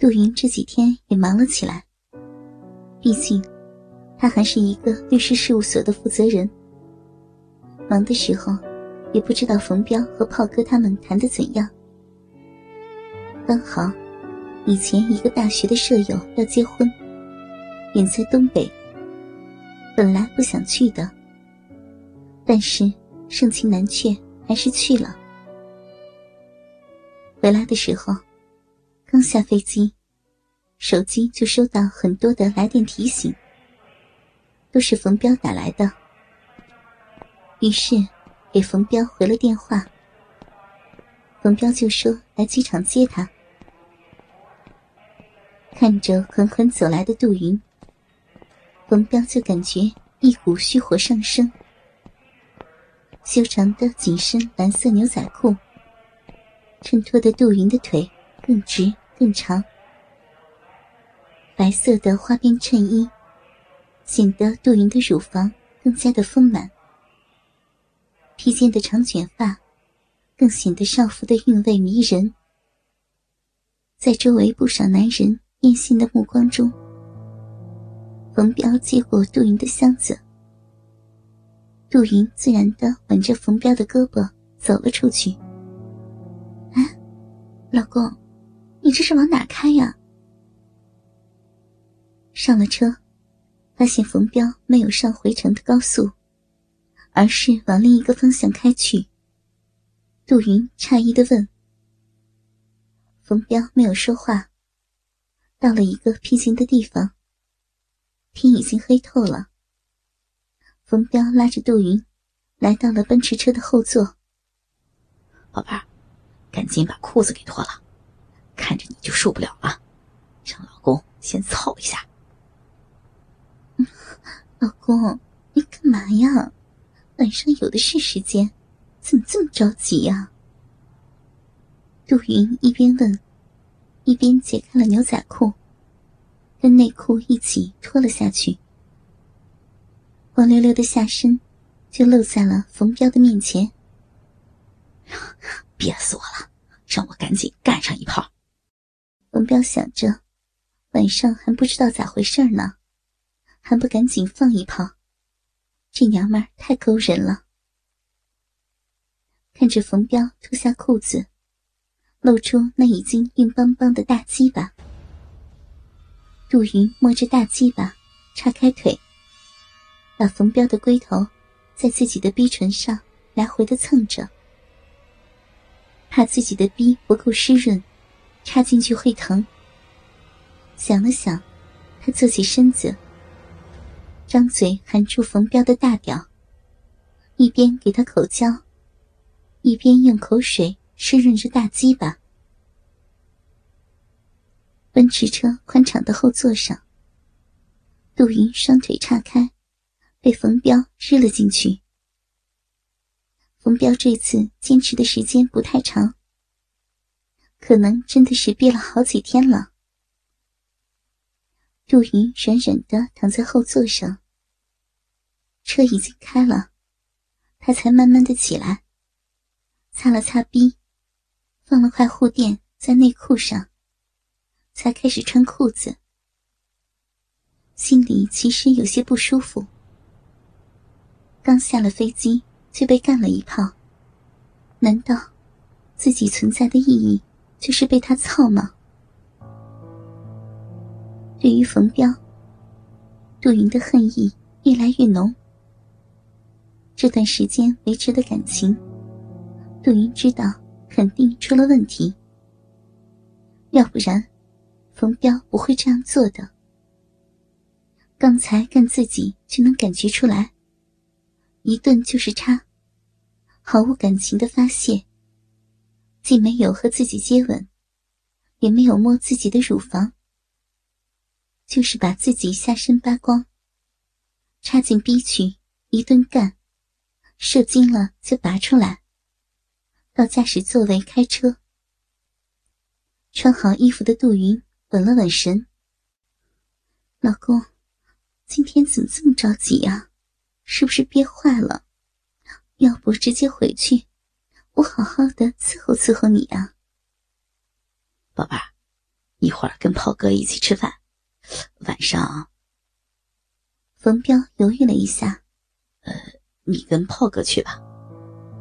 杜云这几天也忙了起来，毕竟他还是一个律师事务所的负责人。忙的时候，也不知道冯彪和炮哥他们谈的怎样。刚好，以前一个大学的舍友要结婚，远在东北。本来不想去的，但是盛情难却，还是去了。回来的时候，刚下飞机，手机就收到很多的来电提醒，都是冯彪打来的。于是，给冯彪回了电话。冯彪就说来机场接他。看着缓缓走来的杜云，冯彪就感觉一股虚火上升。修长的紧身蓝色牛仔裤，衬托的杜云的腿更直更长。白色的花边衬衣，显得杜云的乳房更加的丰满。披肩的长卷发，更显得少妇的韵味迷人。在周围不少男人艳羡的目光中，冯彪接过杜云的箱子。杜云自然的挽着冯彪的胳膊走了出去。哎，老公，你这是往哪开呀？上了车，发现冯彪没有上回程的高速。而是往另一个方向开去。杜云诧异的问：“冯彪没有说话。”到了一个僻静的地方，天已经黑透了。冯彪拉着杜云，来到了奔驰车的后座。宝贝儿，赶紧把裤子给脱了，看着你就受不了了，让老公先操一下。老公，你干嘛呀？晚上有的是时间，怎么这么着急呀？杜云一边问，一边解开了牛仔裤，跟内裤一起脱了下去。光溜溜的下身就露在了冯彪的面前。憋死我了，让我赶紧干上一炮。冯彪想着，晚上还不知道咋回事呢，还不赶紧放一炮？这娘们儿太勾人了。看着冯彪脱下裤子，露出那已经硬邦邦的大鸡巴，杜云摸着大鸡巴，叉开腿，把冯彪的龟头在自己的逼唇上来回的蹭着，怕自己的逼不够湿润，插进去会疼。想了想，他坐起身子。张嘴含住冯彪的大屌，一边给他口交，一边用口水湿润着大鸡巴。奔驰车宽敞的后座上，杜云双腿岔开，被冯彪日了进去。冯彪这次坚持的时间不太长，可能真的是憋了好几天了。杜云软软的躺在后座上，车已经开了，他才慢慢的起来，擦了擦鼻，放了块护垫在内裤上，才开始穿裤子。心里其实有些不舒服，刚下了飞机就被干了一炮，难道自己存在的意义就是被他操吗？对于冯彪，杜云的恨意越来越浓。这段时间维持的感情，杜云知道肯定出了问题。要不然，冯彪不会这样做的。刚才干自己就能感觉出来，一顿就是插，毫无感情的发泄。既没有和自己接吻，也没有摸自己的乳房。就是把自己下身扒光，插进逼去一顿干，射精了就拔出来。到驾驶座位开车。穿好衣服的杜云稳了稳神。老公，今天怎么这么着急呀？是不是憋坏了？要不直接回去，我好好的伺候伺候你啊。宝贝儿，一会儿跟炮哥一起吃饭，晚上。冯彪犹豫了一下，呃，你跟炮哥去吧，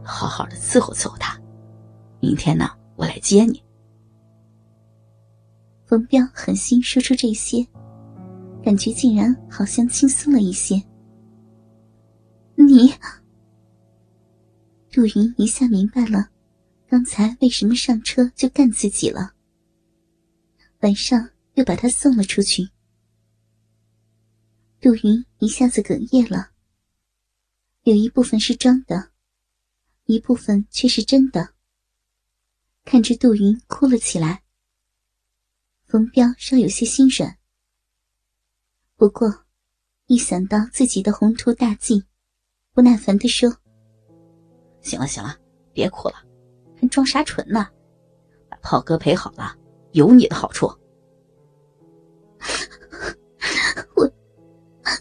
好好的伺候伺候他。明天呢，我来接你。冯彪狠心说出这些，感觉竟然好像轻松了一些。你，杜云一下明白了，刚才为什么上车就干自己了。晚上又把他送了出去。杜云一下子哽咽了，有一部分是装的，一部分却是真的。看着杜云哭了起来，冯彪稍有些心软。不过，一想到自己的宏图大计，不耐烦地说：“行了行了，别哭了，还装啥纯呢？把炮哥陪好了，有你的好处。”我，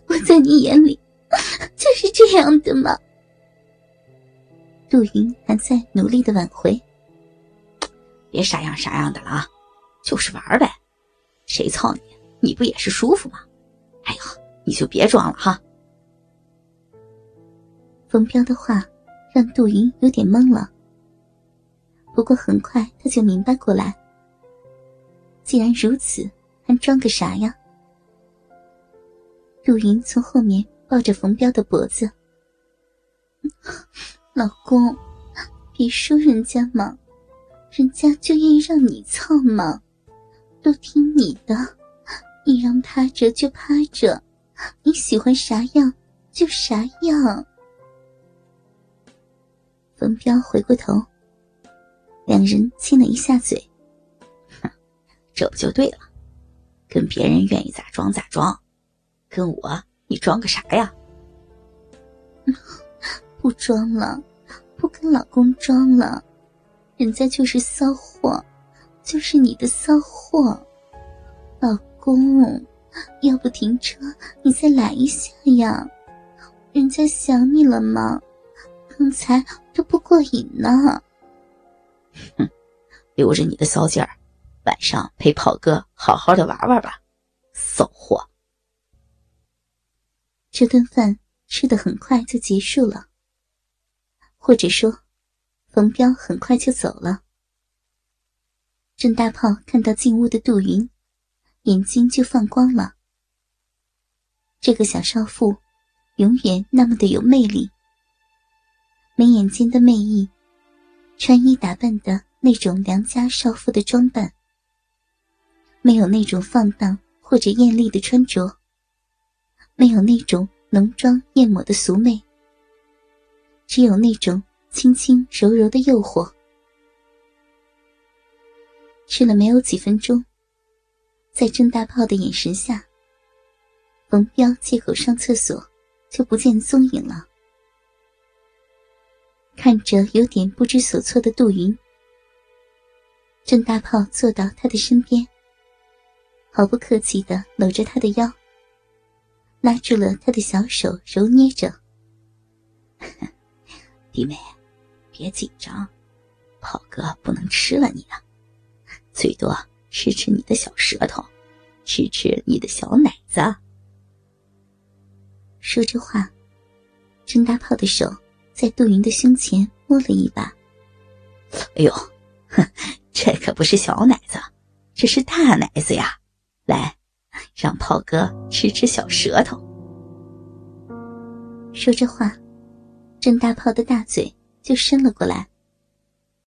我在你眼里，就是这样的吗？杜云还在努力的挽回。别啥样啥样的了啊，就是玩呗。谁操你，你不也是舒服吗？哎呀，你就别装了哈。冯彪的话让杜云有点懵了，不过很快他就明白过来。既然如此，还装个啥呀？杜云从后面抱着冯彪的脖子：“ 老公，别说人家嘛，人家就愿意让你操嘛，都听你的，你让趴着就趴着，你喜欢啥样就啥样。”文彪回过头，两人亲了一下嘴：“哼，这不就对了，跟别人愿意咋装咋装。”跟我，你装个啥呀？不装了，不跟老公装了，人家就是骚货，就是你的骚货。老公，要不停车，你再来一下呀？人家想你了吗？刚才都不过瘾呢。哼，留着你的骚劲儿，晚上陪炮哥好好的玩玩吧，骚货。这顿饭吃的很快就结束了，或者说，冯彪很快就走了。郑大炮看到进屋的杜云，眼睛就放光了。这个小少妇，永远那么的有魅力，眉眼间的媚意，穿衣打扮的那种良家少妇的装扮，没有那种放荡或者艳丽的穿着。没有那种浓妆艳抹的俗媚，只有那种轻轻柔柔的诱惑。吃了没有几分钟，在郑大炮的眼神下，冯彪借口上厕所，就不见踪影了。看着有点不知所措的杜云，郑大炮坐到他的身边，毫不客气的搂着他的腰。拉住了他的小手，揉捏着。弟妹，别紧张，炮哥不能吃了你啊，最多吃吃你的小舌头，吃吃你的小奶子。说着话，郑大炮的手在杜云的胸前摸了一把。哎呦，哼，这可不是小奶子，这是大奶子呀！来。让炮哥吃吃小舌头。说着话，郑大炮的大嘴就伸了过来。